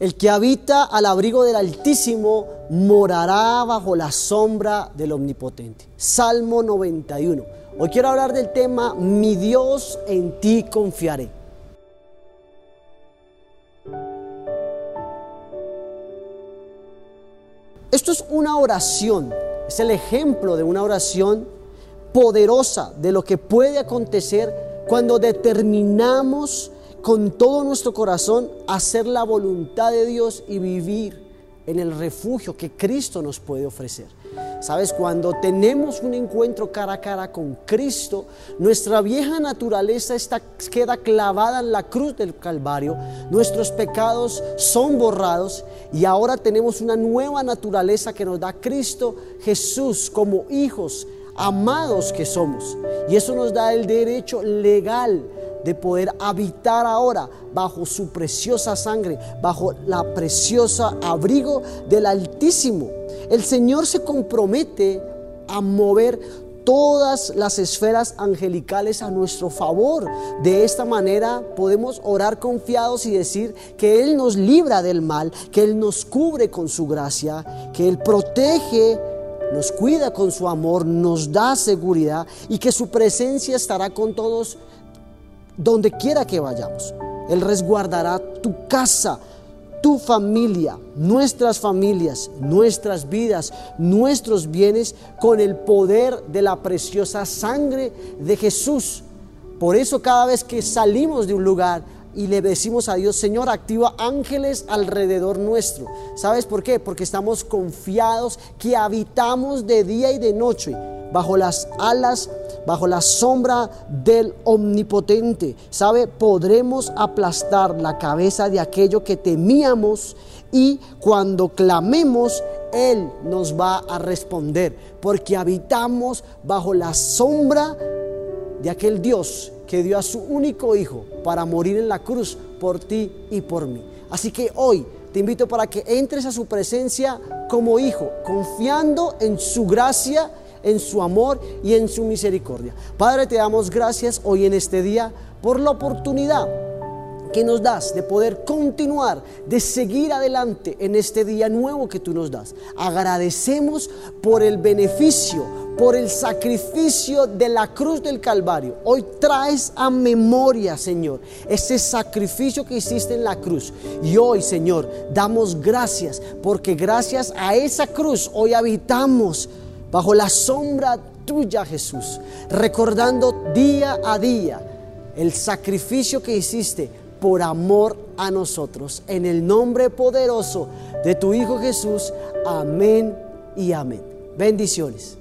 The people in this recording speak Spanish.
El que habita al abrigo del Altísimo morará bajo la sombra del Omnipotente. Salmo 91. Hoy quiero hablar del tema, mi Dios en ti confiaré. Esto es una oración, es el ejemplo de una oración poderosa de lo que puede acontecer cuando determinamos con todo nuestro corazón hacer la voluntad de Dios y vivir en el refugio que Cristo nos puede ofrecer. Sabes, cuando tenemos un encuentro cara a cara con Cristo, nuestra vieja naturaleza está, queda clavada en la cruz del Calvario, nuestros pecados son borrados y ahora tenemos una nueva naturaleza que nos da Cristo Jesús como hijos amados que somos. Y eso nos da el derecho legal de poder habitar ahora bajo su preciosa sangre, bajo la preciosa abrigo del Altísimo. El Señor se compromete a mover todas las esferas angelicales a nuestro favor. De esta manera podemos orar confiados y decir que Él nos libra del mal, que Él nos cubre con su gracia, que Él protege nos cuida con su amor, nos da seguridad y que su presencia estará con todos donde quiera que vayamos. Él resguardará tu casa, tu familia, nuestras familias, nuestras vidas, nuestros bienes con el poder de la preciosa sangre de Jesús. Por eso cada vez que salimos de un lugar, y le decimos a Dios, Señor, activa ángeles alrededor nuestro. ¿Sabes por qué? Porque estamos confiados que habitamos de día y de noche bajo las alas, bajo la sombra del omnipotente. ¿Sabe? Podremos aplastar la cabeza de aquello que temíamos y cuando clamemos, Él nos va a responder, porque habitamos bajo la sombra de aquel Dios que dio a su único hijo para morir en la cruz por ti y por mí. Así que hoy te invito para que entres a su presencia como hijo, confiando en su gracia, en su amor y en su misericordia. Padre, te damos gracias hoy en este día por la oportunidad que nos das de poder continuar, de seguir adelante en este día nuevo que tú nos das. Agradecemos por el beneficio, por el sacrificio de la cruz del Calvario. Hoy traes a memoria, Señor, ese sacrificio que hiciste en la cruz. Y hoy, Señor, damos gracias porque gracias a esa cruz hoy habitamos bajo la sombra tuya, Jesús, recordando día a día el sacrificio que hiciste por amor a nosotros. En el nombre poderoso de tu Hijo Jesús. Amén y amén. Bendiciones.